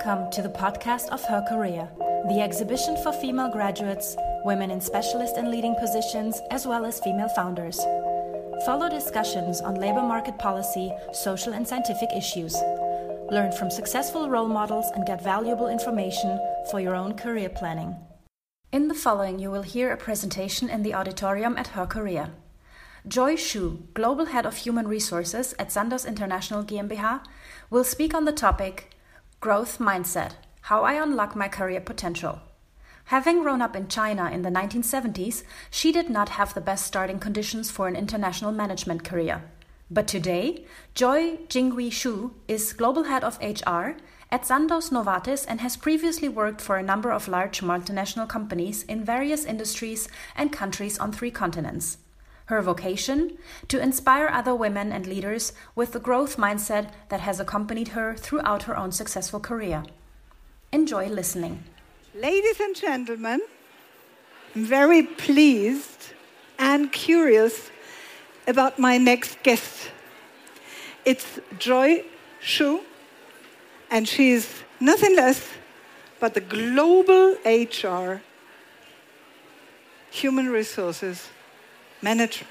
Welcome to the podcast of herCAREER, the exhibition for female graduates, women in specialist and leading positions, as well as female founders. Follow discussions on labor market policy, social and scientific issues. Learn from successful role models and get valuable information for your own career planning. In the following, you will hear a presentation in the auditorium at herCAREER. Joy Xu, Global Head of Human Resources at Sandoz International GmbH, will speak on the topic Growth Mindset How I Unlock My Career Potential. Having grown up in China in the 1970s, she did not have the best starting conditions for an international management career. But today, Joy Jinghui Xu is Global Head of HR at Sandoz Novartis and has previously worked for a number of large multinational companies in various industries and countries on three continents. Her vocation? To inspire other women and leaders with the growth mindset that has accompanied her throughout her own successful career. Enjoy listening. Ladies and gentlemen, I'm very pleased and curious about my next guest. It's Joy Xu, and she's nothing less but the global HR human resources manager.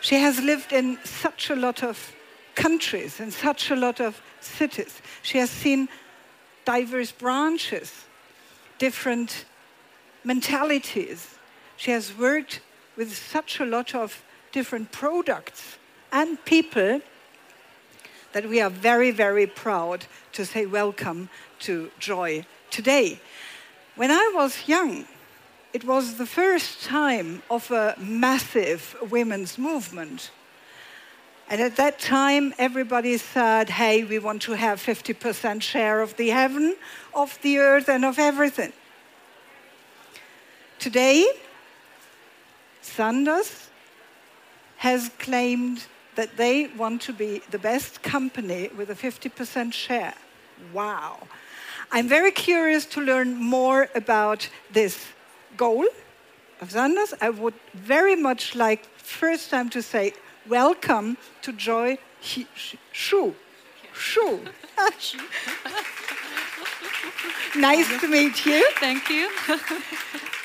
She has lived in such a lot of countries, in such a lot of cities. She has seen diverse branches, different mentalities. She has worked with such a lot of different products and people that we are very, very proud to say welcome to Joy today. When I was young, it was the first time of a massive women's movement. And at that time, everybody said, hey, we want to have 50% share of the heaven, of the earth, and of everything. Today, Sandoz has claimed that they want to be the best company with a 50% share. Wow. I'm very curious to learn more about this goal of Sandoz, I would very much like first time to say welcome to Joy Xu. Xu. nice to meet you. Thank you.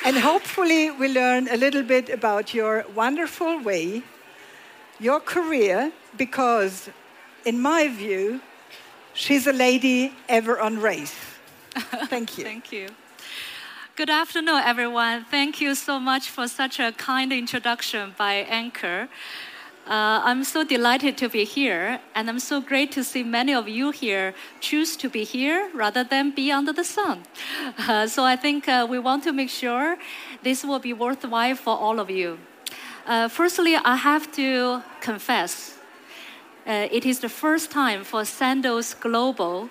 and hopefully we learn a little bit about your wonderful way, your career, because in my view, she's a lady ever on race. Thank you. Thank you. Good afternoon, everyone. Thank you so much for such a kind introduction by Anchor. Uh, I'm so delighted to be here, and I'm so great to see many of you here choose to be here rather than be under the sun. Uh, so I think uh, we want to make sure this will be worthwhile for all of you. Uh, firstly, I have to confess, uh, it is the first time for Sandoz Global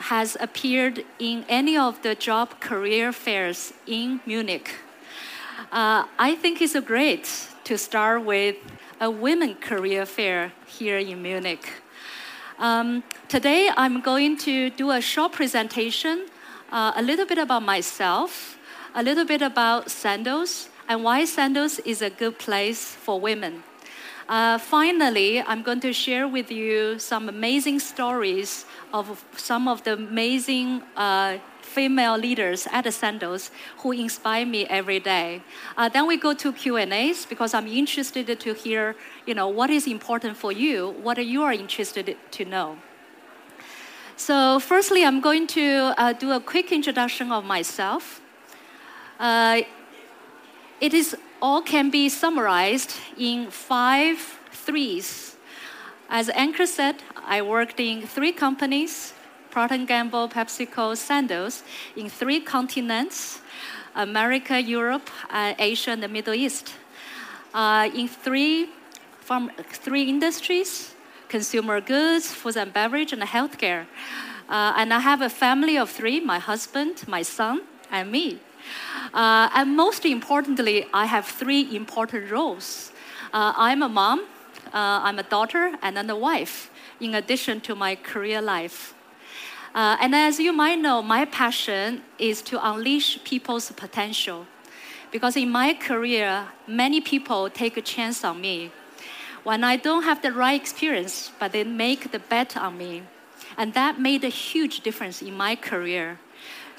has appeared in any of the job career fairs in Munich. Uh, I think it's great to start with a women career fair here in Munich. Um, today, I'm going to do a short presentation, uh, a little bit about myself, a little bit about Sandoz, and why Sandoz is a good place for women. Uh, finally, I'm going to share with you some amazing stories of some of the amazing uh, female leaders at the Sandoz who inspire me every day. Uh, then we go to Q and A's because I'm interested to hear, you know, what is important for you, what are you are interested to know. So, firstly, I'm going to uh, do a quick introduction of myself. Uh, it is all can be summarized in five threes as Anchor said, I worked in three companies Procter & Gamble, PepsiCo, Sandoz, in three continents America, Europe, uh, Asia, and the Middle East. Uh, in three, from three industries consumer goods, food and beverage, and healthcare. Uh, and I have a family of three my husband, my son, and me. Uh, and most importantly, I have three important roles. Uh, I'm a mom, uh, I'm a daughter and then a wife, in addition to my career life. Uh, and as you might know, my passion is to unleash people's potential. Because in my career, many people take a chance on me. When I don't have the right experience, but they make the bet on me. And that made a huge difference in my career.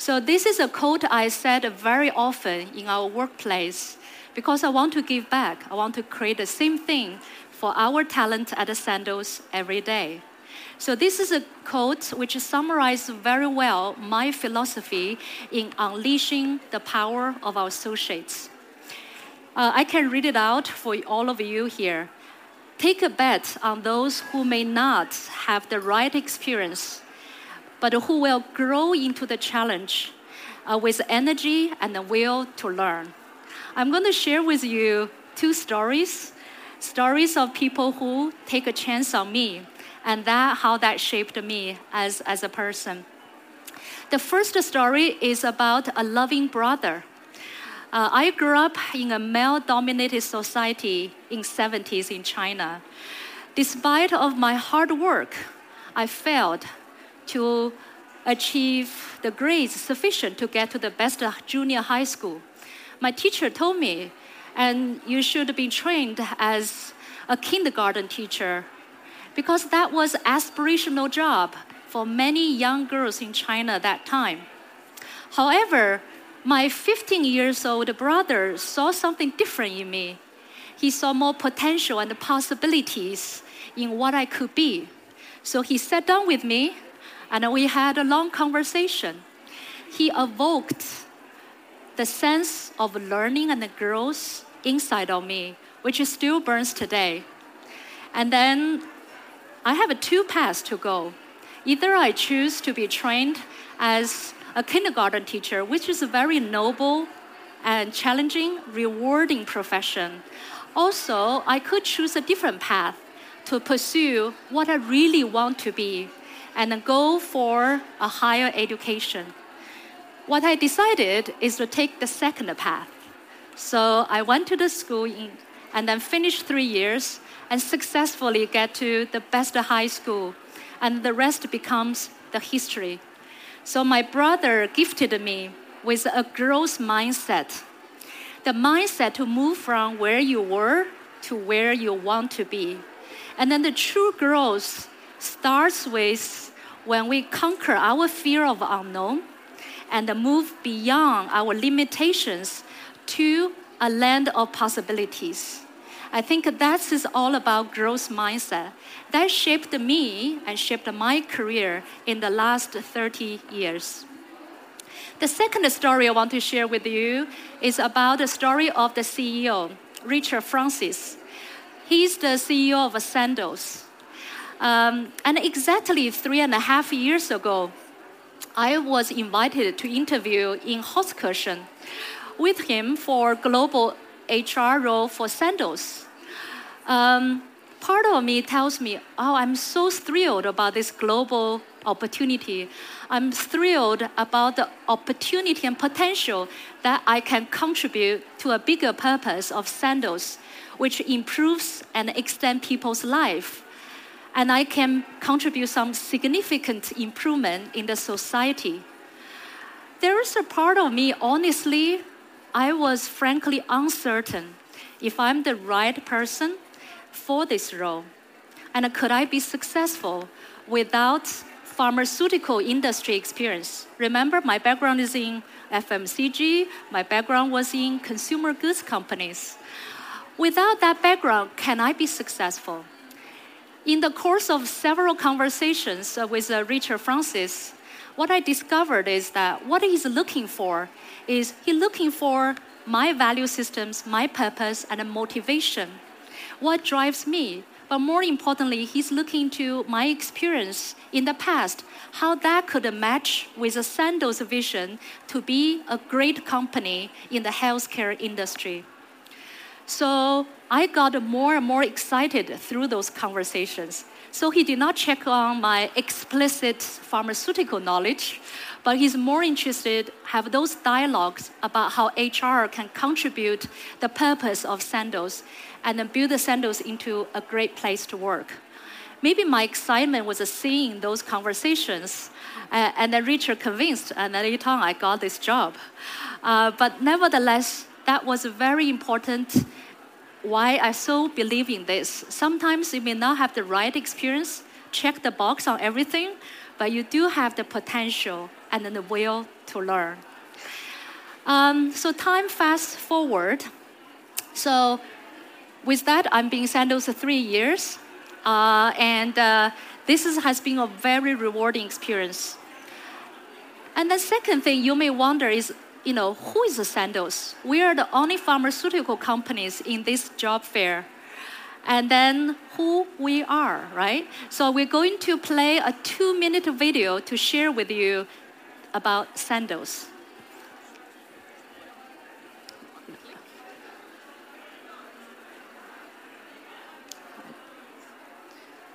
So, this is a quote I said very often in our workplace because I want to give back. I want to create the same thing for our talent at the Sandoz every day. So, this is a quote which summarizes very well my philosophy in unleashing the power of our associates. Uh, I can read it out for all of you here. Take a bet on those who may not have the right experience, but who will grow into the challenge uh, with energy and the will to learn. I'm going to share with you two stories stories of people who take a chance on me and that how that shaped me as, as a person. The first story is about a loving brother. Uh, I grew up in a male-dominated society in 70s in China. Despite of my hard work, I failed to achieve the grades sufficient to get to the best junior high school. My teacher told me, and you should be trained as a kindergarten teacher because that was an aspirational job for many young girls in China at that time. However, my 15 years old brother saw something different in me. He saw more potential and possibilities in what I could be. So he sat down with me and we had a long conversation. He evoked the sense of learning and growth inside of me, which still burns today. And then I have two paths to go. Either I choose to be trained as a kindergarten teacher, which is a very noble and challenging, rewarding profession. Also, I could choose a different path to pursue what I really want to be and go for a higher education. What I decided is to take the second path. So I went to the school in, and then finished three years and successfully get to the best high school. And the rest becomes the history. So my brother gifted me with a growth mindset. The mindset to move from where you were to where you want to be. And then the true growth starts with when we conquer our fear of unknown and move beyond our limitations to a land of possibilities. I think that is all about growth mindset. That shaped me and shaped my career in the last 30 years. The second story I want to share with you is about the story of the CEO, Richard Francis. He's the CEO of Sandoz. Um, and exactly three and a half years ago, I was invited to interview in Holzkirchen with him for global HR role for Sandoz. Um, part of me tells me, oh, I'm so thrilled about this global opportunity. I'm thrilled about the opportunity and potential that I can contribute to a bigger purpose of Sandoz, which improves and extends people's life. And I can contribute some significant improvement in the society. There is a part of me, honestly, I was frankly uncertain if I'm the right person for this role. And could I be successful without pharmaceutical industry experience? Remember, my background is in FMCG, my background was in consumer goods companies. Without that background, can I be successful? In the course of several conversations with uh, Richard Francis, what I discovered is that what he's looking for is he's looking for my value systems, my purpose, and motivation. What drives me? But more importantly, he's looking to my experience in the past, how that could match with Sandoz vision to be a great company in the healthcare industry. So I got more and more excited through those conversations. So he did not check on my explicit pharmaceutical knowledge, but he's more interested have those dialogues about how HR can contribute the purpose of Sandoz and then build the Sandoz into a great place to work. Maybe my excitement was seeing those conversations, uh, and then Richard convinced, and then later on I got this job. Uh, but nevertheless, that was very important why I so believe in this. Sometimes you may not have the right experience, check the box on everything, but you do have the potential and the will to learn. Um, so time fast forward. So with that, I'm being Sandoz three years, uh, and uh, this is, has been a very rewarding experience. And the second thing you may wonder is, you know, who is Sandoz? We are the only pharmaceutical companies in this job fair. And then who we are, right? So we're going to play a two-minute video to share with you about Sandoz.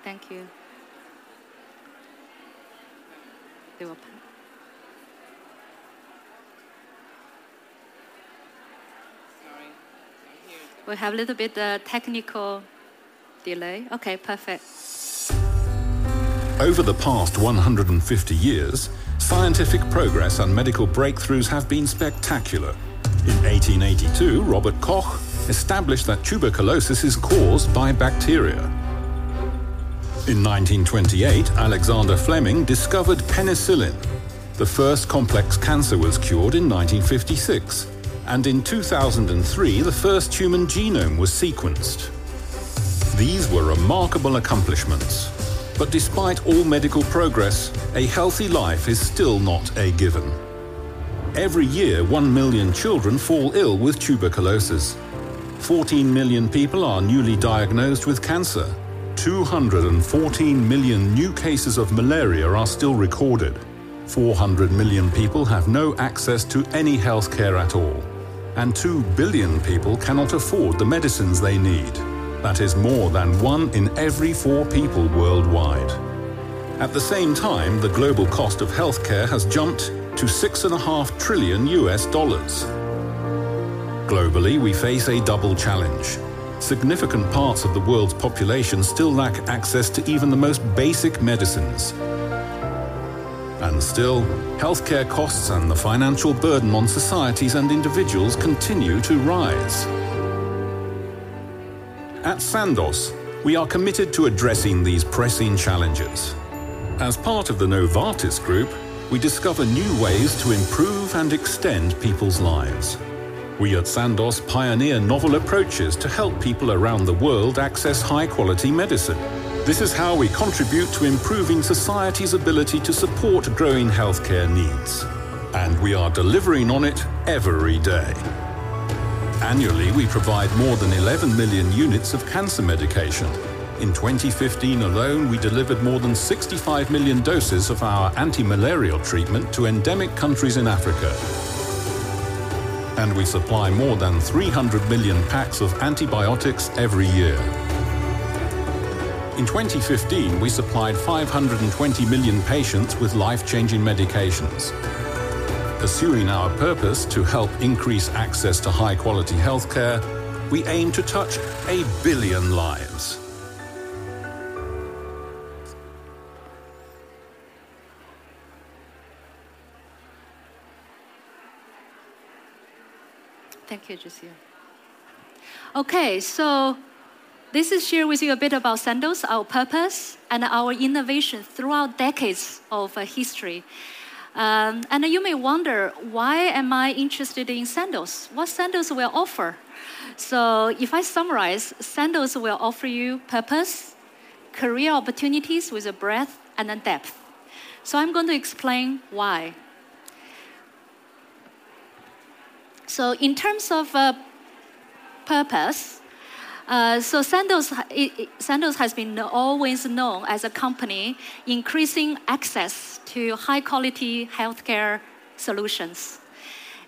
Thank you. They We have a little bit uh, technical delay. Okay, perfect. Over the past 150 years, scientific progress and medical breakthroughs have been spectacular. In 1882, Robert Koch established that tuberculosis is caused by bacteria. In 1928, Alexander Fleming discovered penicillin. The first complex cancer was cured in 1956 and in 2003 the first human genome was sequenced. These were remarkable accomplishments. But despite all medical progress, a healthy life is still not a given. Every year, 1 million children fall ill with tuberculosis. 14 million people are newly diagnosed with cancer. 214 million new cases of malaria are still recorded. 400 million people have no access to any health care at all and 2 billion people cannot afford the medicines they need. That is more than one in every four people worldwide. At the same time, the global cost of healthcare has jumped to 6.5 trillion US dollars. Globally, we face a double challenge. Significant parts of the world's population still lack access to even the most basic medicines, and still, healthcare costs and the financial burden on societies and individuals continue to rise. At Sandoz, we are committed to addressing these pressing challenges. As part of the Novartis Group, we discover new ways to improve and extend people's lives. We at Sandoz pioneer novel approaches to help people around the world access high quality medicine this is how we contribute to improving society's ability to support growing healthcare needs. And we are delivering on it every day. Annually, we provide more than 11 million units of cancer medication. In 2015 alone, we delivered more than 65 million doses of our anti-malarial treatment to endemic countries in Africa. And we supply more than 300 million packs of antibiotics every year. In 2015, we supplied 520 million patients with life-changing medications. Pursuing our purpose to help increase access to high-quality healthcare, we aim to touch a billion lives. Thank you, Jusia. Okay, so this is share with you a bit about Sandoz, our purpose, and our innovation throughout decades of uh, history. Um, and you may wonder, why am I interested in Sandoz? What Sandoz will offer? So if I summarize, Sandoz will offer you purpose, career opportunities with a breadth and a depth. So I'm going to explain why. So in terms of uh, purpose, uh, so Sandoz, Sandoz has been always known as a company increasing access to high quality healthcare solutions.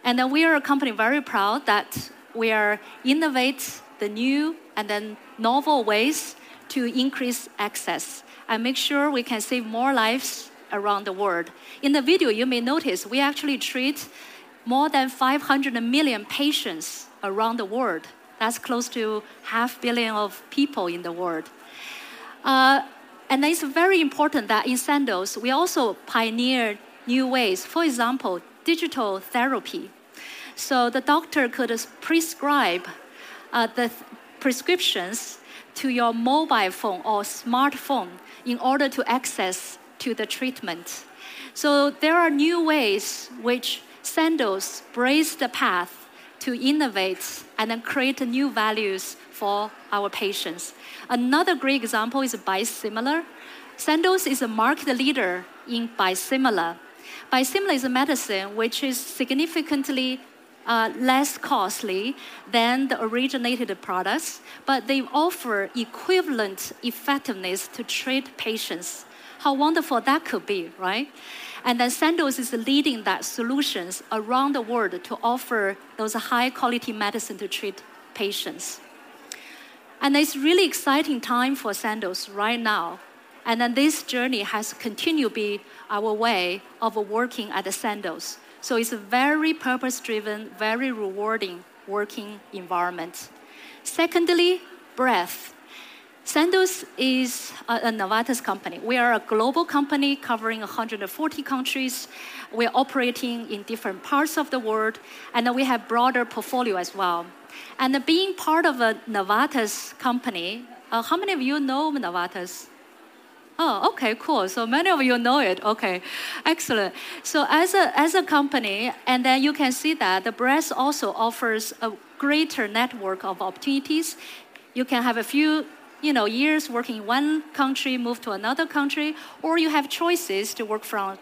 And we are a company very proud that we are innovate the new and then novel ways to increase access and make sure we can save more lives around the world. In the video, you may notice we actually treat more than 500 million patients around the world that's close to half billion of people in the world. Uh, and it's very important that in Sandoz, we also pioneer new ways. For example, digital therapy. So the doctor could prescribe uh, the th- prescriptions to your mobile phone or smartphone in order to access to the treatment. So there are new ways which Sandoz brace the path to innovate and then create new values for our patients. Another great example is biosimilar. Sandoz is a market leader in biosimilar. Biosimilar is a medicine which is significantly uh, less costly than the originated products, but they offer equivalent effectiveness to treat patients. How wonderful that could be, right? And then Sandoz is leading that solutions around the world to offer those high quality medicine to treat patients. And it's really exciting time for Sandoz right now. And then this journey has continued to be our way of working at Sandoz. So it's a very purpose driven, very rewarding working environment. Secondly, breadth. Sandoz is a, Novartis company. We are a global company covering 140 countries. We're operating in different parts of the world, and we have broader portfolio as well. And being part of a Novartis company, uh, how many of you know Novartis? Oh, okay, cool. So many of you know it. Okay, excellent. So as a as a company, and then you can see that the breast also offers a greater network of opportunities. You can have a few you know years working in one country, move to another country, or you have choices to work from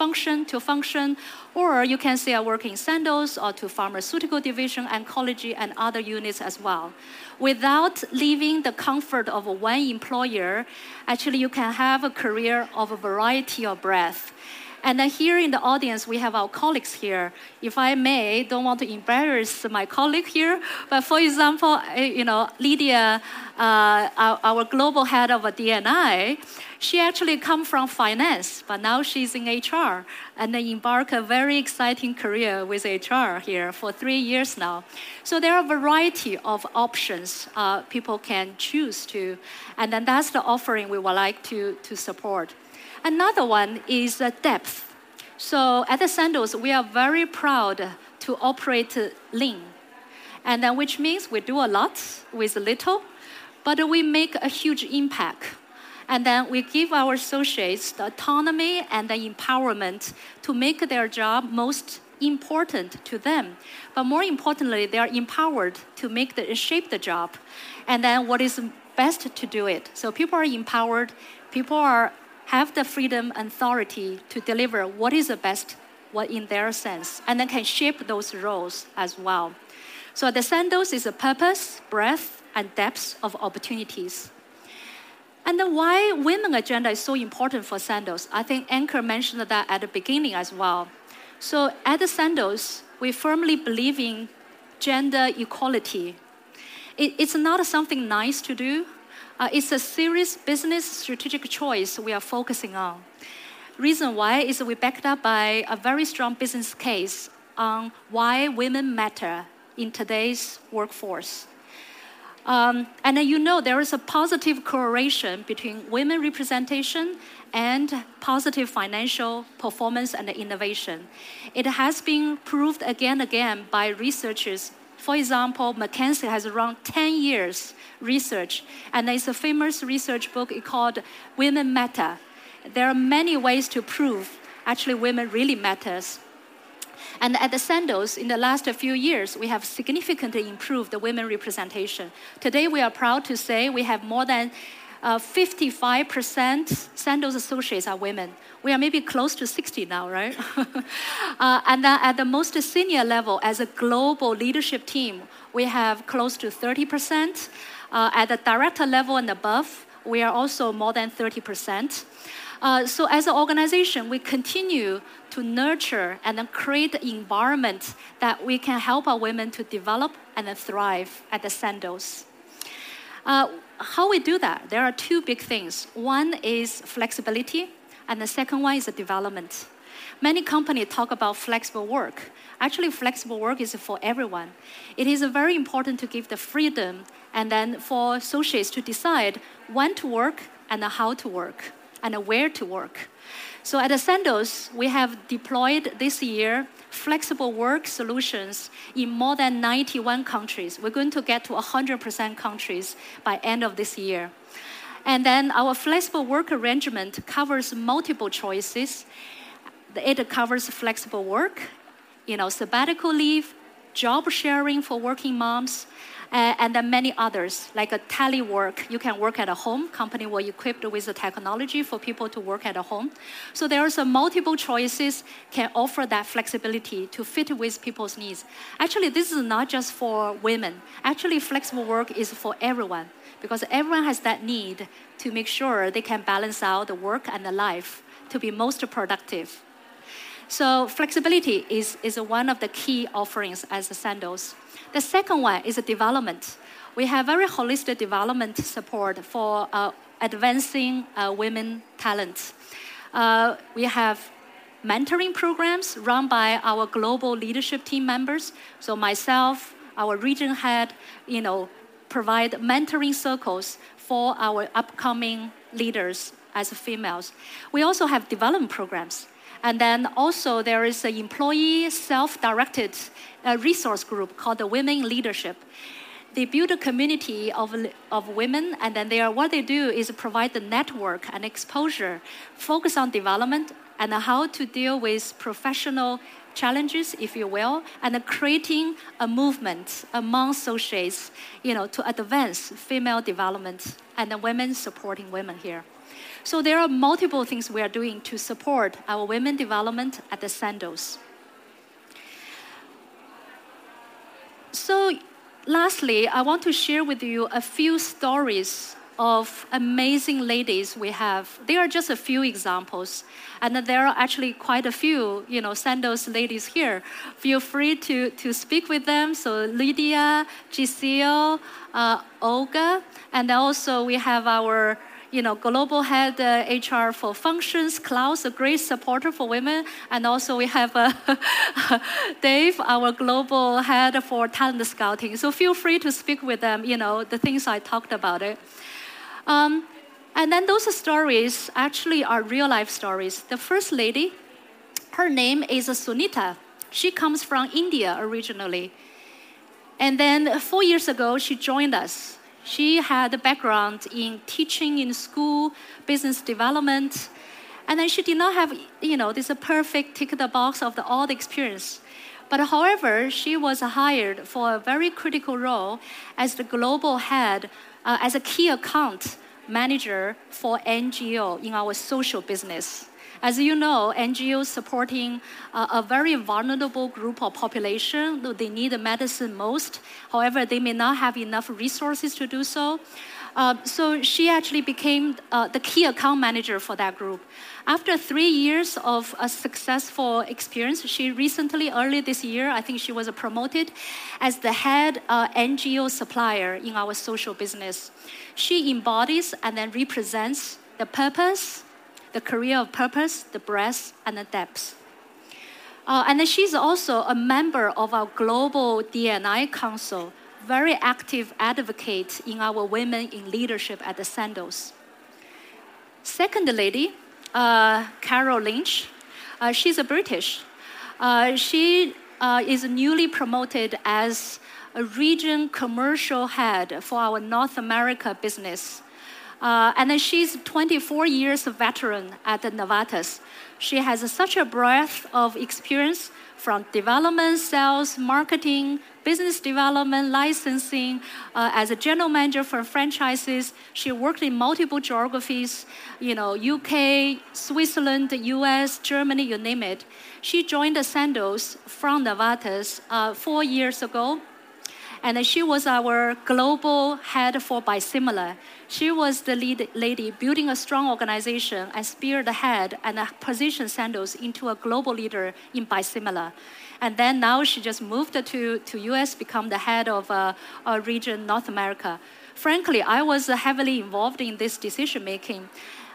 function to function, or you can say I work in Sandoz or to pharmaceutical division, oncology, and other units as well. Without leaving the comfort of one employer, actually you can have a career of a variety of breadth. And then here in the audience, we have our colleagues here. If I may, don't want to embarrass my colleague here, but for example, eh, you know, Lydia, uh, our, our, global head of a DNI, she actually come from finance, but now she's in HR and then embark a very exciting career with HR here for three years now. So there are a variety of options uh, people can choose to, and then that's the offering we would like to, to support. Another one is uh, depth. So at the Sandoz, we are very proud to operate lean, and then which means we do a lot with little, but we make a huge impact. And then we give our associates the autonomy and the empowerment to make their job most important to them. But more importantly, they are empowered to make the shape the job, and then what is best to do it. So people are empowered. People are have the freedom and authority to deliver what is the best what in their sense, and then can shape those roles as well. So the Sandoz is a purpose, breadth, and depth of opportunities. And then why women agenda is so important for Sandoz? I think Ankur mentioned that at the beginning as well. So at the Sandoz, we firmly believe in gender equality. It, it's not something nice to do, uh, it's a serious business strategic choice we are focusing on. Reason why is we backed up by a very strong business case on why women matter in today's workforce. Um, and you know there is a positive correlation between women representation and positive financial performance and innovation. It has been proved again and again by researchers for example, McKinsey has run 10 years research, and it's a famous research book called Women Matter. There are many ways to prove actually women really matters. And at the Sandoz, in the last few years, we have significantly improved the women representation. Today, we are proud to say we have more than uh, 55% Sandoz associates are women. We are maybe close to 60 now, right? uh, and then at the most senior level, as a global leadership team, we have close to 30%. Uh, at the director level and above, we are also more than 30%. Uh, so as an organization, we continue to nurture and then create an environment that we can help our women to develop and thrive at the Sandoz. Uh, how we do that? There are two big things. One is flexibility, and the second one is the development. Many companies talk about flexible work. Actually, flexible work is for everyone. It is very important to give the freedom and then for associates to decide when to work and how to work and where to work. So at Sandoz, we have deployed this year flexible work solutions in more than 91 countries. We're going to get to 100% countries by end of this year. And then our flexible work arrangement covers multiple choices. It covers flexible work, you know, sabbatical leave, job sharing for working moms, uh, and then many others, like a telework. You can work at a home. Company will equipped with the technology for people to work at a home. So there are some multiple choices can offer that flexibility to fit with people's needs. Actually, this is not just for women. Actually, flexible work is for everyone because everyone has that need to make sure they can balance out the work and the life to be most productive. So flexibility is, is one of the key offerings as the Sandoz. The second one is development. We have very holistic development support for uh, advancing uh, women talent. Uh, we have mentoring programs run by our global leadership team members. So myself, our region head, you know, provide mentoring circles for our upcoming leaders as females. We also have development programs. And then also there is an employee self-directed uh, resource group called the Women Leadership. They build a community of, of women, and then they are, what they do is provide the network and exposure, focus on development and how to deal with professional challenges, if you will, and creating a movement among associates, you know, to advance female development and the women supporting women here. So there are multiple things we are doing to support our women development at the Sandoz. So lastly, I want to share with you a few stories of amazing ladies we have. There are just a few examples, and there are actually quite a few, you know, Sandoz ladies here. Feel free to, to speak with them. So Lydia, Giselle, uh, Olga, and also we have our you know, global head uh, HR for functions, Klaus, a great supporter for women, and also we have uh, Dave, our global head for talent scouting. So feel free to speak with them, you know, the things I talked about it. Um, and then those stories actually are real life stories. The first lady, her name is Sunita. She comes from India originally. And then four years ago, she joined us she had a background in teaching in school, business development, and then she did not have, you know, this perfect tick the box of the, all the experience. But however, she was hired for a very critical role as the global head, uh, as a key account manager for NGO in our social business. As you know, NGOs supporting uh, a very vulnerable group of population, they need medicine most. However, they may not have enough resources to do so. Uh, so she actually became uh, the key account manager for that group. After three years of a successful experience, she recently, early this year, I think she was promoted as the head uh, NGO supplier in our social business. She embodies and then represents the purpose, the career of purpose, the breadth, and the depth. Uh, and she's also a member of our global DNI council, very active advocate in our women in leadership at the Sandoz. Second lady, uh, Carol Lynch, uh, she's a British. Uh, she uh, is newly promoted as a region commercial head for our North America business. Uh, and then she's 24 years veteran at Novartis. She has such a breadth of experience from development, sales, marketing, business development, licensing. Uh, as a general manager for franchises, she worked in multiple geographies, you know, UK, Switzerland, US, Germany, you name it. She joined Sandoz from Novartis uh, four years ago and she was our global head for biosimilar. She was the lead lady building a strong organization and spearhead and position Sandoz into a global leader in biosimilar. And then now she just moved to, to US, become the head of uh, a region North America. Frankly, I was heavily involved in this decision making.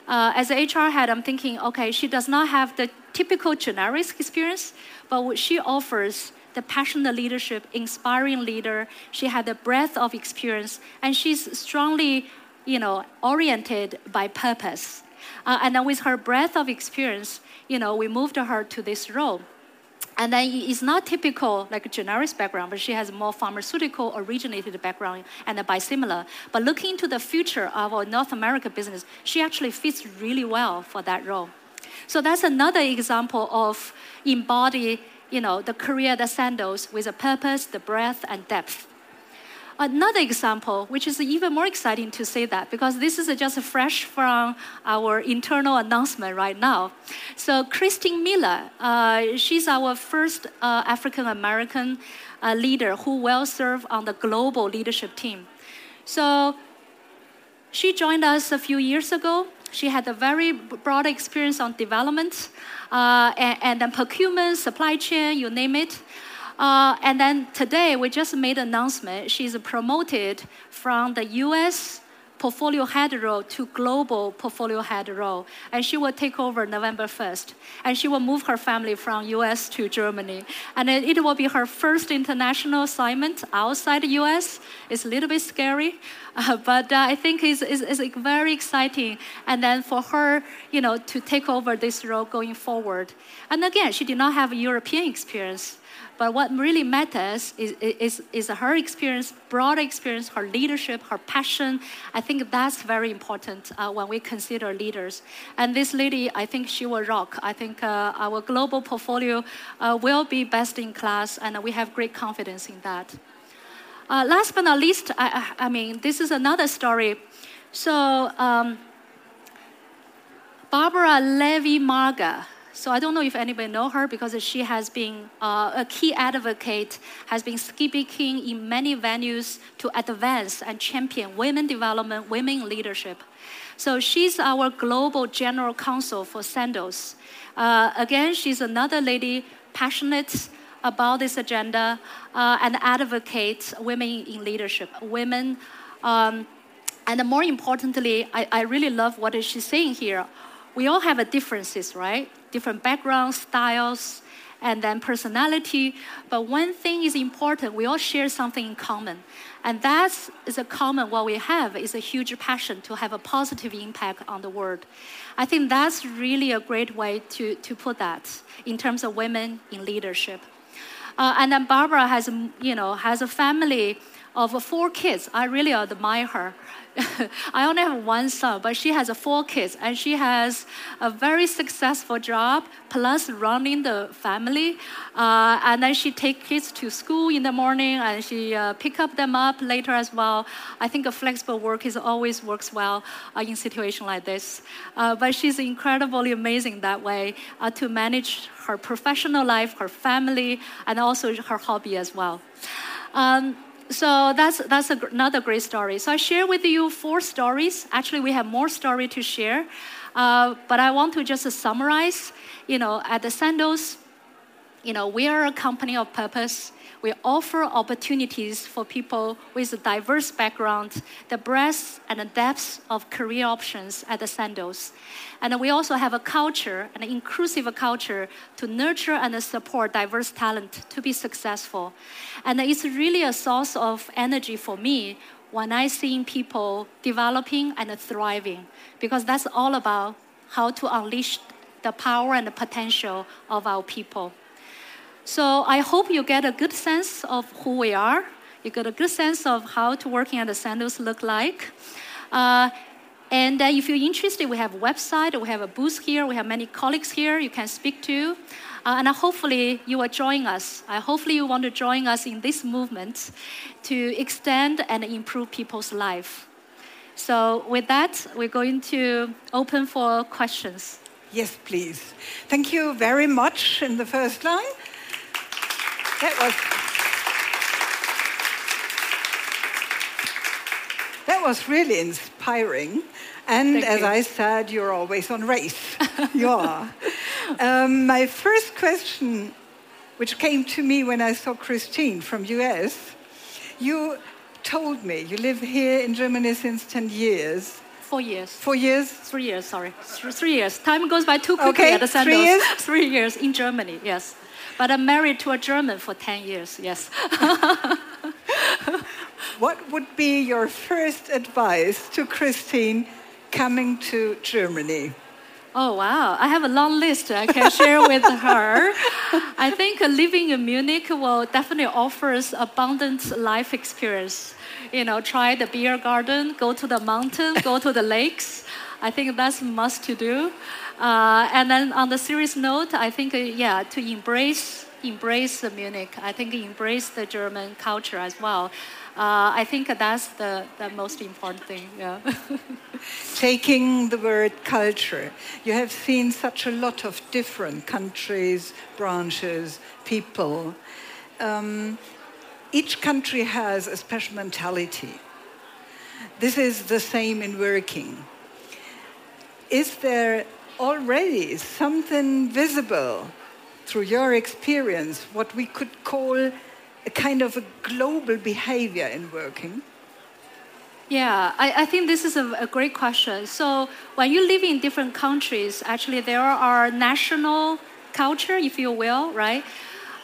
Uh, as an HR head, I'm thinking, okay, she does not have the typical generic experience, but what she offers the passionate leadership, inspiring leader. She had a breadth of experience, and she's strongly, you know, oriented by purpose. Uh, and then with her breadth of experience, you know, we moved her to this role. and then it's not typical like a generic background, but she has a more pharmaceutical originated background and a biosimilar. But looking into the future of our North America business, she actually fits really well for that role. So that's another example of embody, you know, the career that Sandoz with a purpose, the breadth and depth. Another example, which is even more exciting to say that because this is just fresh from our internal announcement right now. So Christine Miller, uh, she's our first uh, African American uh, leader who will serve on the global leadership team. So she joined us a few years ago. She had a very broad experience on development uh, and, and then procurement, supply chain, you name it. Uh, and then today, we just made an announcement. She's promoted from the US portfolio head role to global portfolio head role. And she will take over November 1st. And she will move her family from US to Germany. And it will be her first international assignment outside the US. It's a little bit scary, uh, but uh, I think it's, it's, it's, very exciting. And then for her, you know, to take over this role going forward. And again, she did not have a European experience. But what really matters is, is, is her experience, broad experience, her leadership, her passion. I think that's very important uh, when we consider leaders. And this lady, I think she will rock. I think uh, our global portfolio uh, will be best in class, and we have great confidence in that. Uh, last but not least, I, I, mean, this is another story. So, um, Barbara Levy Marga so I don't know if anybody know her because she has been uh, a key advocate, has been speaking in many venues to advance and champion women development, women leadership. So she's our global general counsel for Sandoz. Uh, again, she's another lady passionate about this agenda uh, and advocate women in leadership, women. Um, and more importantly, I, I really love what she's saying here. We all have differences, right? different backgrounds, styles, and then personality. But one thing is important we all share something in common. And that is a common, what we have is a huge passion to have a positive impact on the world. I think that's really a great way to, to put that in terms of women in leadership. Uh, and then Barbara has, you know, has a family of four kids. I really admire her. I only have one son, but she has four kids, and she has a very successful job, plus running the family. Uh, and then she takes kids to school in the morning, and she uh, pick up them up later as well. I think a flexible work is always works well uh, in situation like this. Uh, but she's incredibly amazing that way uh, to manage her professional life, her family, and also her hobby as well. Um, so that's that's a, another great story. So I share with you four stories. Actually, we have more story to share, uh, but I want to just summarize. You know, at the Sandoz, you know, we are a company of purpose. We offer opportunities for people with a diverse background, the breadth and the depth of career options at the Sandoz. And we also have a culture, an inclusive culture, to nurture and support diverse talent to be successful. And it's really a source of energy for me when I see people developing and thriving, because that's all about how to unleash the power and the potential of our people. So I hope you get a good sense of who we are. You get a good sense of how to working at the Sandoz look like. Uh, and uh, if you're interested, we have a website, we have a booth here, we have many colleagues here you can speak to. Uh, and hopefully you will join us. Uh, hopefully you want to join us in this movement to extend and improve people's life. So with that, we're going to open for questions. Yes, please. Thank you very much in the first line. That was that was really inspiring. And Thank as you. I said, you're always on race. you are. Um, my first question, which came to me when I saw Christine from US, you told me you live here in Germany since 10 years. Four years. Four years? Three years, sorry. Three years. Time goes by too quickly okay, at the Sandoz. Three years? Three years in Germany, yes. But I'm married to a German for 10 years, yes. what would be your first advice to Christine coming to Germany? Oh, wow. I have a long list I can share with her. I think living in Munich will definitely offers abundant life experience. You know, try the beer garden, go to the mountain, go to the lakes. I think that's must to do. Uh, and then on the serious note, I think, uh, yeah, to embrace, embrace Munich. I think embrace the German culture as well. Uh, I think that's the, the most important thing. Yeah. Taking the word culture, you have seen such a lot of different countries, branches, people. Um, each country has a special mentality. This is the same in working. Is there already something visible through your experience, what we could call a kind of a global behavior in working? Yeah, I, I think this is a, a, great question. So when you live in different countries, actually there are national culture, if you will, right?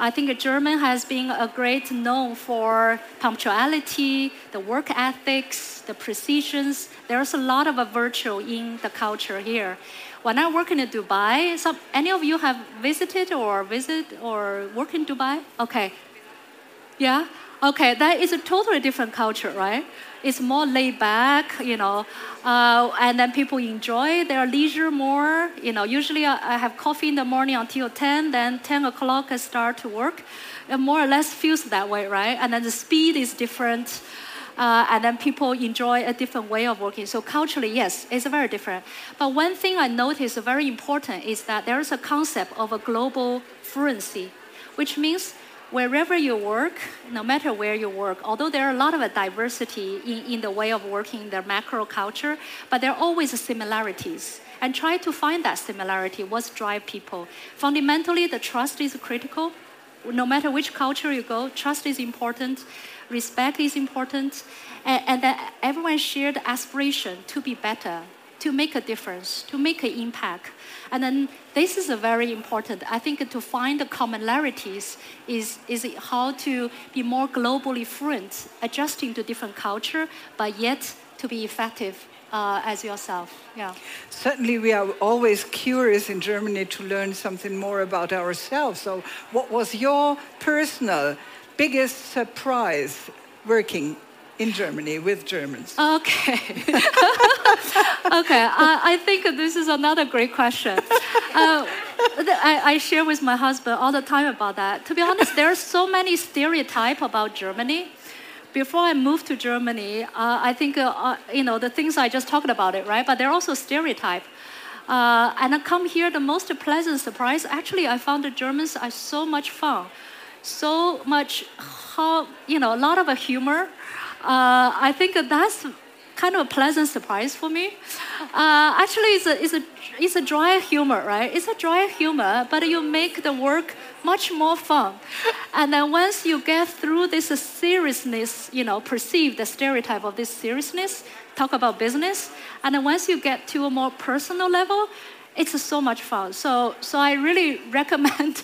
I think German has been a great known for punctuality, the work ethics, the precisions. There's a lot of a virtue in the culture here. When I work in Dubai, some, any of you have visited or visit or work in Dubai? Okay, yeah? Okay, that is a totally different culture, right? It's more laid back, you know, uh, and then people enjoy their leisure more. You know, usually I, I have coffee in the morning until 10, then 10 o'clock I start to work. It more or less feels that way, right? And then the speed is different. Uh, and then people enjoy a different way of working. So culturally, yes, it's very different. But one thing I noticed very important is that there is a concept of a global fluency, which means wherever you work, no matter where you work, although there are a lot of diversity in, in the way of working, the macro culture, but there are always similarities. And try to find that similarity, what drive people. Fundamentally, the trust is critical. No matter which culture you go, trust is important, respect is important, and, and that everyone shared aspiration to be better, to make a difference, to make an impact. And then this is a very important. I think to find the commonalities is, is how to be more globally fluent, adjusting to different culture, but yet to be effective uh, as yourself. Yeah. Certainly, we are always curious in Germany to learn something more about ourselves. So, what was your personal biggest surprise working in Germany with Germans? Okay. okay, I, I, think this is another great question. Uh, I, I, share with my husband all the time about that. To be honest, there are so many stereotypes about Germany. Before I moved to Germany, uh, I think uh, uh, you know the things I just talked about it, right? But there are also stereotypes. Uh, and I come here, the most pleasant surprise. Actually, I found the Germans are so much fun, so much, how you know, a lot of humor uh, I think that's kind of a pleasant surprise for me. Uh, actually, it's a, it's, a, it's a dry humor, right? It's a dry humor, but you make the work much more fun. And then once you get through this seriousness, you know, perceive the stereotype of this seriousness, talk about business, and then once you get to a more personal level, it's so much fun. So, so I really recommend.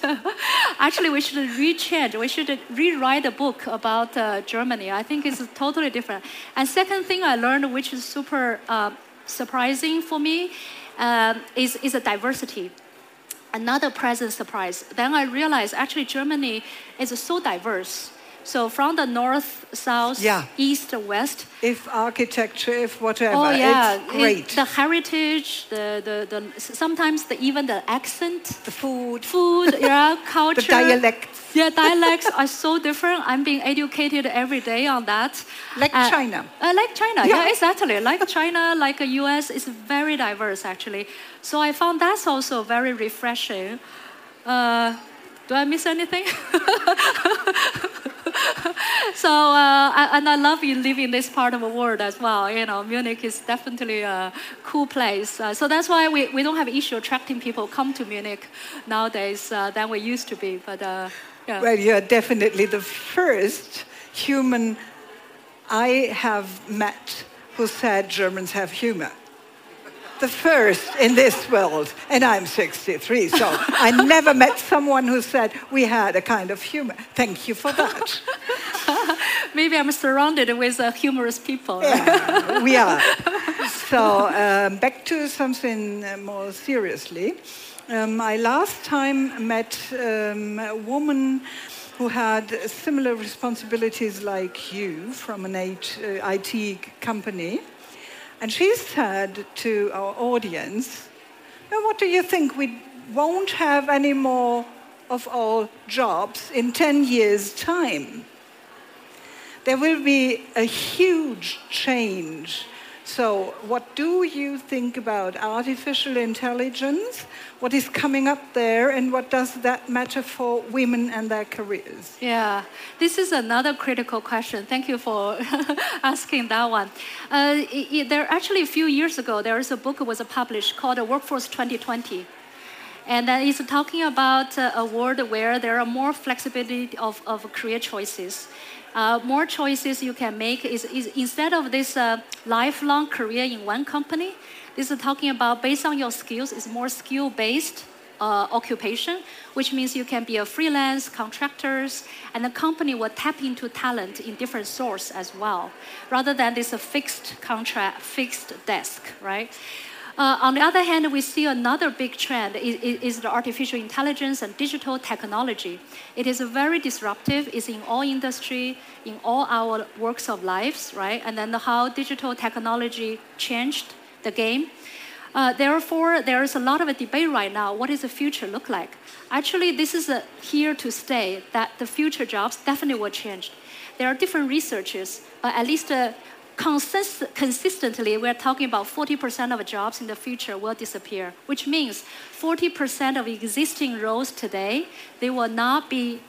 actually, we should rechange. We should rewrite a book about uh, Germany. I think it's totally different. And second thing I learned, which is super uh, surprising for me, uh, is is a diversity. Another pleasant surprise. Then I realized actually Germany is so diverse. So from the north, south, yeah. east, west. If architecture, if whatever, oh, yeah. it's great. It, the heritage, the, the, the sometimes the, even the accent, the food, food, yeah, culture, the dialects. Yeah, dialects are so different. I'm being educated every day on that. Like uh, China. Uh, like China, yeah. yeah, exactly. Like China, like the US, is very diverse actually. So I found that's also very refreshing. Uh, do I miss anything? so, uh, and I love you this part of the world as well. You know, Munich is definitely a cool place. Uh, so that's why we, we don't have issue attracting people come to Munich nowadays uh, than we used to be. But uh, yeah. Well, you're definitely the first human I have met who said Germans have humor the first in this world, and I'm 63, so I never met someone who said we had a kind of humor. Thank you for that. Maybe I'm surrounded with uh, humorous people. Yeah, we are. So um, back to something uh, more seriously. Um, I last time met um, a woman who had similar responsibilities like you from an IT uh, company. And she said to our audience, well, What do you think? We won't have any more of our jobs in 10 years' time. There will be a huge change so, what do you think about artificial intelligence? What is coming up there, and what does that matter for women and their careers? Yeah, this is another critical question. Thank you for asking that one. Uh, it, it, there actually a few years ago, there is a book was published called Workforce 2020. And then it's talking about uh, a world where there are more flexibility of, of career choices uh, more choices you can make is, is instead of this uh, lifelong career in one company, this is talking about based on your skills, it's more skill based uh, occupation, which means you can be a freelance contractors, and the company will tap into talent in different source as well, rather than this a fixed contract, fixed desk, right? Uh, on the other hand, we see another big trend is, is, the artificial intelligence and digital technology. It is very disruptive. It's in all industry, in all our works of lives, right? And then how digital technology changed the game. Uh, therefore, there is a lot of a debate right now. What does the future look like? Actually, this is a, here to stay. That the future jobs definitely will change. There are different researchers, but at least uh, consist consistently, we're talking about 40% of jobs in the future will disappear, which means 40% of existing roles today, they will not be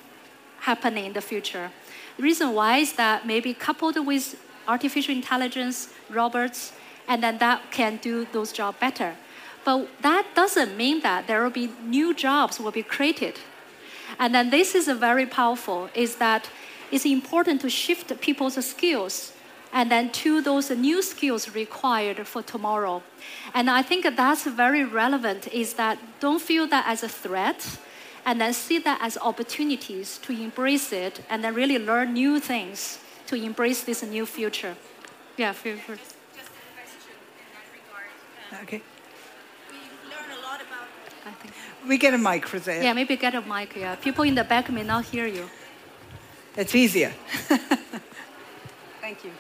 happening in the future. The reason why is that maybe coupled with artificial intelligence, robots, and then that can do those jobs better. But that doesn't mean that there will be new jobs will be created. And then this is very powerful, is that it's important to shift people's skills and then to those new skills required for tomorrow. And I think that's very relevant is that don't feel that as a threat and then see that as opportunities to embrace it and then really learn new things to embrace this new future. Yeah, feel free. Just, just a question in that regard. Um, okay. We learn a lot about. We get a mic, Rosette. Yeah, maybe get a mic. Yeah, people in the back may not hear you. That's easier. Thank you.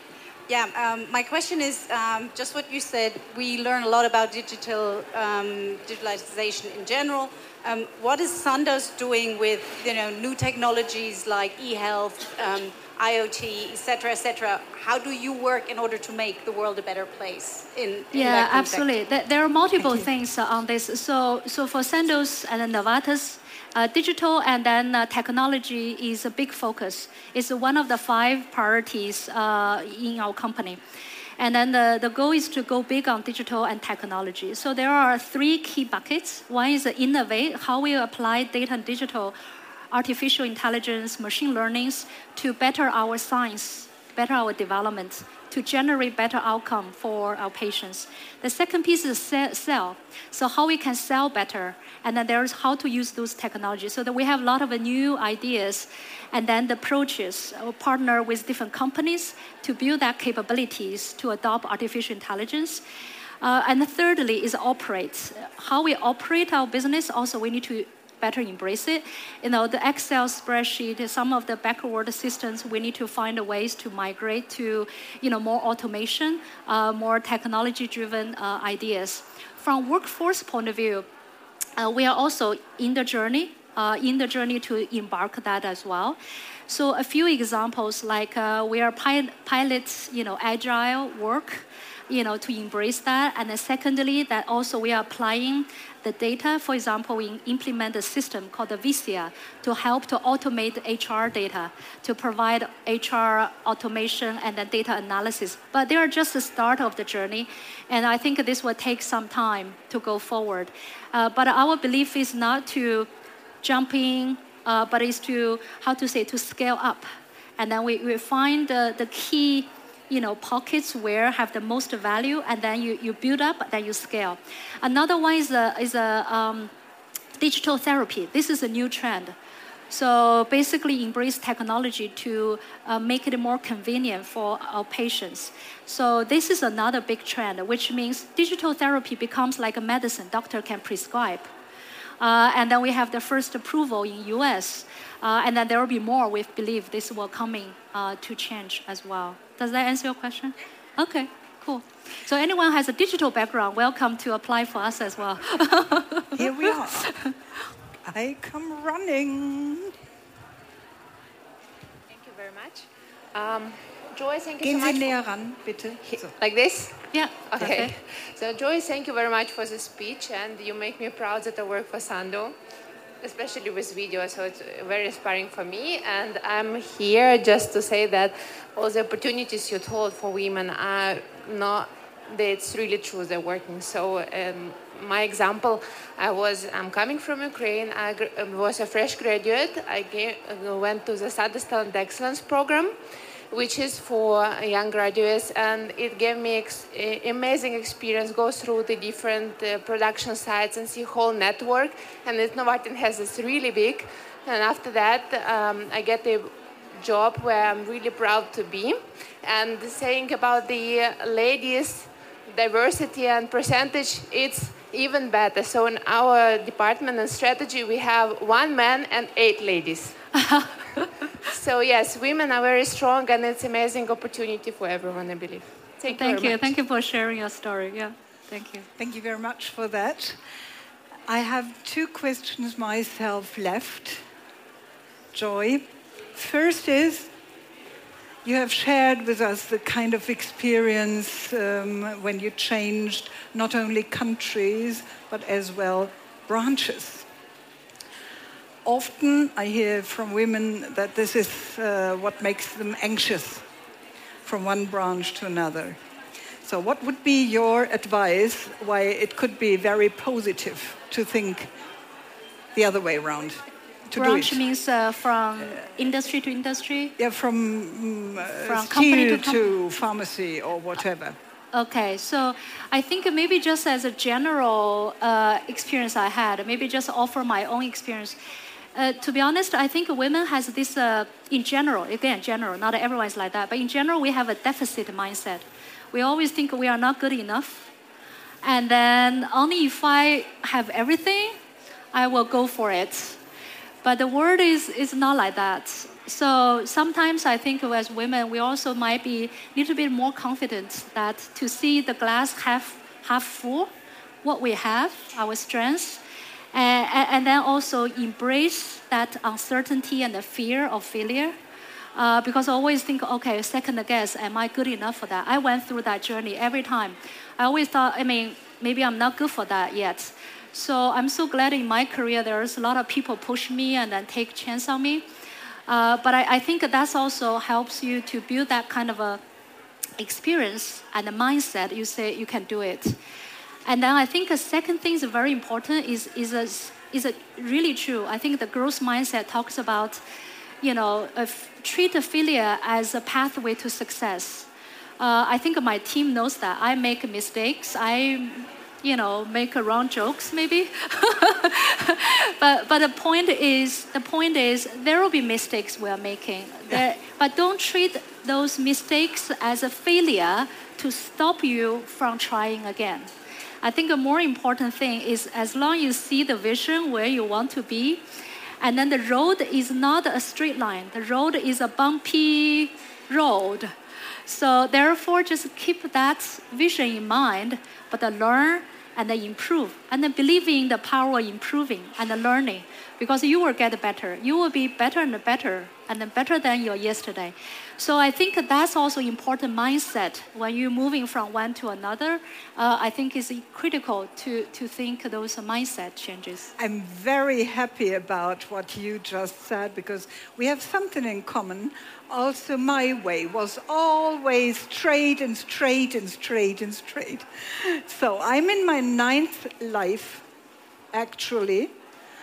Yeah, um, my question is um, just what you said. We learn a lot about digital um, digitalization in general. Um, what is Sandoz doing with you know new technologies like e-health, um, IoT, etc., etc.? How do you work in order to make the world a better place? In, in yeah, absolutely. There are multiple things on this. So, so for Sandoz and Novartis. Uh, digital and then uh, technology is a big focus. It's one of the five priorities uh, in our company. And then the, the goal is to go big on digital and technology. So there are three key buckets. One is innovate, how we apply data and digital, artificial intelligence, machine learnings to better our science, better our development to generate better outcome for our patients. The second piece is sell. So how we can sell better, and then there's how to use those technologies. So that we have a lot of new ideas, and then the approaches. We'll partner with different companies to build that capabilities to adopt artificial intelligence. Uh, and thirdly is operate. How we operate our business, also we need to better embrace it. You know, the Excel spreadsheet, some of the backward systems, we need to find ways to migrate to, you know, more automation, uh, more technology-driven uh, ideas. From workforce point of view, uh, we are also in the journey, uh, in the journey to embark that as well. So a few examples, like uh, we are pilot, pilot, you know, agile work you know, to embrace that. And then secondly, that also we are applying the data. For example, we implement a system called the Visier to help to automate HR data, to provide HR automation and then data analysis. But they are just the start of the journey. And I think this will take some time to go forward. Uh, but our belief is not to jump in, uh, but is to, how to say, to scale up. And then we, we find the, the key you know, pockets where have the most value, and then you, you build up, then you scale. Another one is a, is a um, digital therapy. This is a new trend. So basically, embrace technology to uh, make it more convenient for our patients. So this is another big trend, which means digital therapy becomes like a medicine doctor can prescribe. Uh, and then we have the first approval in US. Uh, and then there will be more. We believe this will coming uh, to change as well. Does that answer your question? Okay, cool. So anyone has a digital background, welcome to apply for us as well. Here we are. I come running. Thank you very much. Um, Joy, thank you Gehen so Sie much. näher ran, bitte. So. Like this? yeah. Okay. So, Joy, thank you very much for the speech, and you make me proud that I work for Sandoz, especially with video. So it's very inspiring for me. And I'm here just to say that all the opportunities you told for women are not. It's really true. They're working. So. Um, my example, I was I'm coming from Ukraine. I was a fresh graduate. I came, went to the Studies Talent Excellence program, which is for young graduates, and it gave me ex- amazing experience. Go through the different uh, production sites and see whole network. And it, Novartis has this really big. And after that, um, I get a job where I'm really proud to be. And saying about the ladies diversity and percentage, it's even better. So in our department and strategy, we have one man and eight ladies. so yes, women are very strong, and it's amazing opportunity for everyone, I believe. Thank, Thank you. very you. much. Thank you for sharing your story. Yeah. Thank you. Thank you very much for that. I have two questions myself left. Joy. First is you have shared with us the kind of experience um, when you changed not only countries but as well branches. Often I hear from women that this is uh, what makes them anxious from one branch to another. So, what would be your advice why it could be very positive to think the other way around? To Branch means uh, from industry to industry. Yeah, from, mm, uh, From company to com- to pharmacy or whatever. Okay, so I think maybe just as a general uh, experience I had, maybe just offer my own experience. Uh, to be honest, I think women has this uh, in general. Again, general. Not everyone is like that, but in general, we have a deficit mindset. We always think we are not good enough, and then only if I have everything, I will go for it. But the world is, is not like that. So sometimes I think as women, we also might be a little bit more confident that to see the glass half, half full, what we have, our strengths, and, and then also embrace that uncertainty and the fear of failure. Uh, because I always think, okay, second guess, am I good enough for that? I went through that journey every time. I always thought, I mean, maybe I'm not good for that yet. So I'm so glad in my career there's a lot of people push me and then take chance on me. Uh, but I, I think that's also helps you to build that kind of a experience and a mindset. You say you can do it. And then I think a second thing is very important is is a, is a really true. I think the growth mindset talks about, you know, treat a failure as a pathway to success. Uh, I think my team knows that. I make mistakes. I, you know, make wrong jokes maybe. but but the point is the point is there will be mistakes we are making. There, but don't treat those mistakes as a failure to stop you from trying again. I think a more important thing is as long you see the vision where you want to be, and then the road is not a straight line. The road is a bumpy road. So therefore, just keep that vision in mind, but learn and then improve, and then believe in the power of improving and learning, because you will get better. You will be better and better, and then better than your yesterday. So I think that's also important mindset when you're moving from one to another. Uh, I think it's critical to, to think those mindset changes. I'm very happy about what you just said because we have something in common. Also, my way was always straight and straight and straight and straight. So I'm in my ninth life, actually.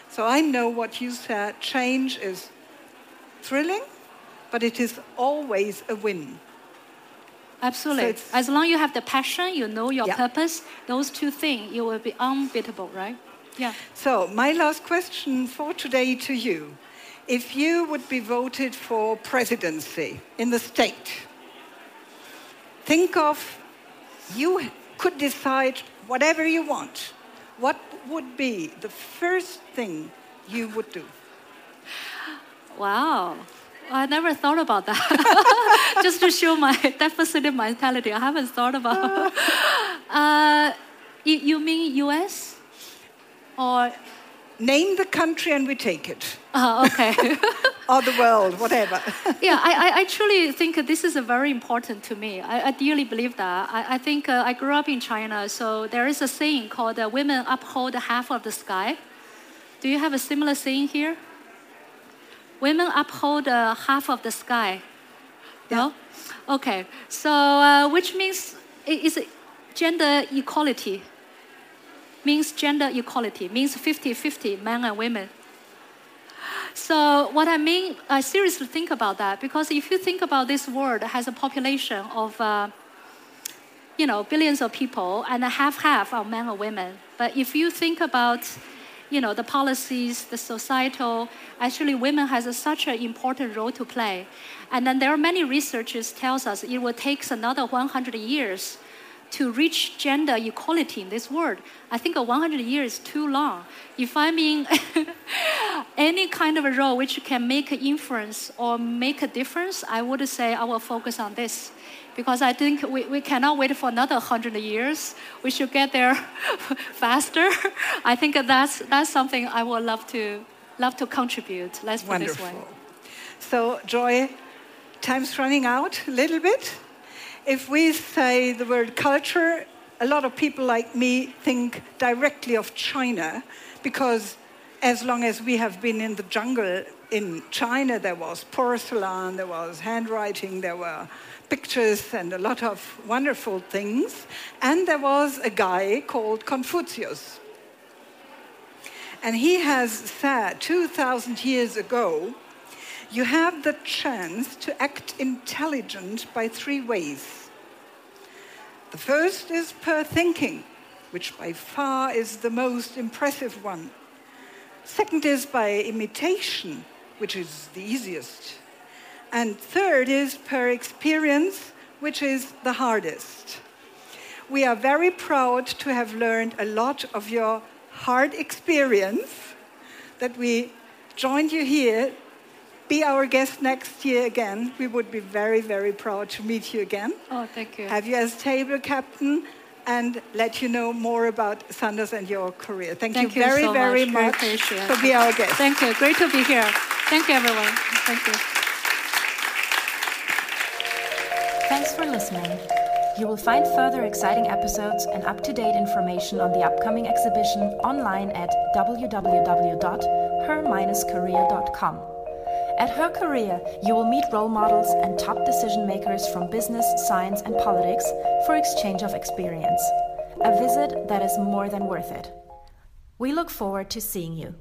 So I know what you said. Change is thrilling, but it is always a win. Absolutely. it's- as long as you have the passion, you know your Yeah. purpose, those two things, you will be unbeatable, right? Yeah. So, my last question for today to you. if you would be voted for presidency in the state, think of you could decide whatever you want. What would be the first thing you would do? Wow. I never thought about that. Just to show my deficit mentality, I haven't thought about. uh, you, you mean U.S. or Name the country and we take it. uh, okay? Or the world, whatever. yeah, I, I, I truly think this is a very important to me. I, I dearly believe that. I, I think uh, I grew up in China, so there is a saying called uh, "Women uphold half of the sky." Do you have a similar saying here? Women uphold uh, half of the sky. No? Okay. So, uh, which means i- is gender equality? Means gender equality means 50-50 men and women. So what I mean, I seriously think about that because if you think about this world has a population of, uh, you know, billions of people and half half are men or women. But if you think about, you know, the policies, the societal, actually women has a, such an important role to play. And then there are many researchers tells us it will take another 100 years to reach gender equality in this world. I think a 100 years is too long. If I'm in any kind of a role which can make an influence or make a difference, I would say I will focus on this. Because I think we, we cannot wait for another 100 years. We should get there faster. I think that's, that's something I would love to, love to contribute. Let's put it this way. Wonderful. So, Joy, time's running out a little bit. If we say the word culture, a lot of people like me think directly of China because as long as we have been in the jungle in China, there was porcelain, there was handwriting, there were pictures and a lot of wonderful things. And there was a guy called Confucius. And he has said 2,000 years ago you have the chance to act intelligent by three ways. The first is per thinking, which by far is the most impressive one. Second is by imitation, which is the easiest. And third is per experience, which is the hardest. We are very proud to have learned a lot of your hard experience that we joined you here. Be our guest next year again. We would be very, very proud to meet you again. Oh, thank you. Have you as table captain and let you know more about Sandoz and your career. Thank, Thank you you very, so very much. Very much for being our guest. Thank you. Great to be here. Thank you, everyone. Thank you. Thanks for listening. You will find further exciting episodes and up to date information on the upcoming exhibition online at www.her-career.com. At herCAREER, you will meet role models and top decision makers from business, science, and politics for exchange of experience. A visit that is more than worth it. We look forward to seeing you.